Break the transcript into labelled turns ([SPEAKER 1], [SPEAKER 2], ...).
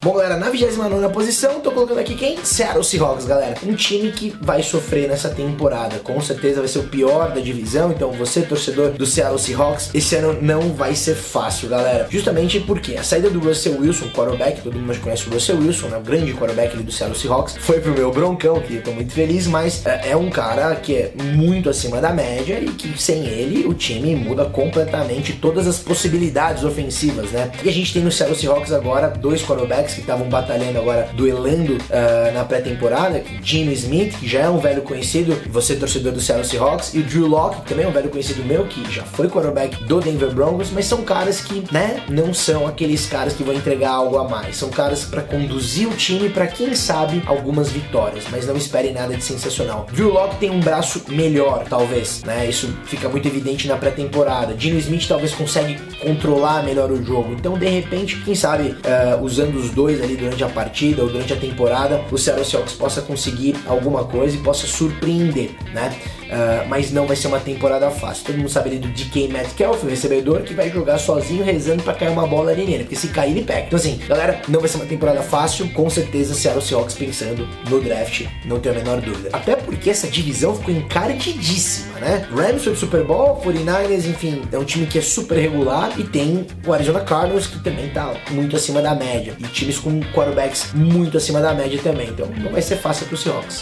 [SPEAKER 1] Bom, galera, na 29 posição, tô colocando aqui quem? Seattle Seahawks, galera. Um time que vai sofrer nessa temporada. Com certeza vai ser o pior da divisão. Então, você, torcedor do Seattle Seahawks, esse ano não vai ser fácil, galera. Justamente porque a saída do Russell Wilson, quarterback, todo mundo conhece o Russell Wilson, né? O grande quarterback do Seattle Seahawks, foi pro meu broncão, que eu tô muito feliz, mas é, é um cara que é muito acima da média e que sem ele o time muda completamente todas as possibilidades ofensivas, né? E a gente tem no Seattle Seahawks agora dois quarterbacks que estavam batalhando agora, duelando uh, na pré-temporada, Gene Smith, que já é um velho conhecido, você torcedor do Seattle Seahawks, e o Drew Locke, que também é um velho conhecido meu, que já foi quarterback do Denver Broncos, mas são caras que, né, não são aqueles caras que vão entregar algo a mais, são caras para conduzir o time para quem sabe algumas vitórias, mas não esperem nada de sensacional. Drew Locke tem um braço melhor, talvez, né? Isso fica muito evidente na pré-temporada. Gene Smith talvez consegue controlar melhor o jogo. Então, de repente, quem sabe uh, usando os dois ali durante a partida ou durante a temporada, o Seattle Seahawks possa conseguir alguma coisa e possa surpreender, né? Uh, mas não vai ser uma temporada fácil. Todo mundo sabe ali do DK Metcalf, o recebedor, que vai jogar sozinho rezando para cair uma bola ali nele, porque se cair ele pega. Então assim, galera, não vai ser uma temporada fácil, com certeza Seattle Seahawks pensando no draft, não tenho a menor dúvida. Até porque essa divisão ficou encardidíssima, né? Rams foi pro Super Bowl, 49ers, enfim, é um time que é super regular e tem o Arizona Cardinals que também tá muito acima da média e time times com quarterbacks muito acima da média também. Então não vai ser fácil para os Seahawks.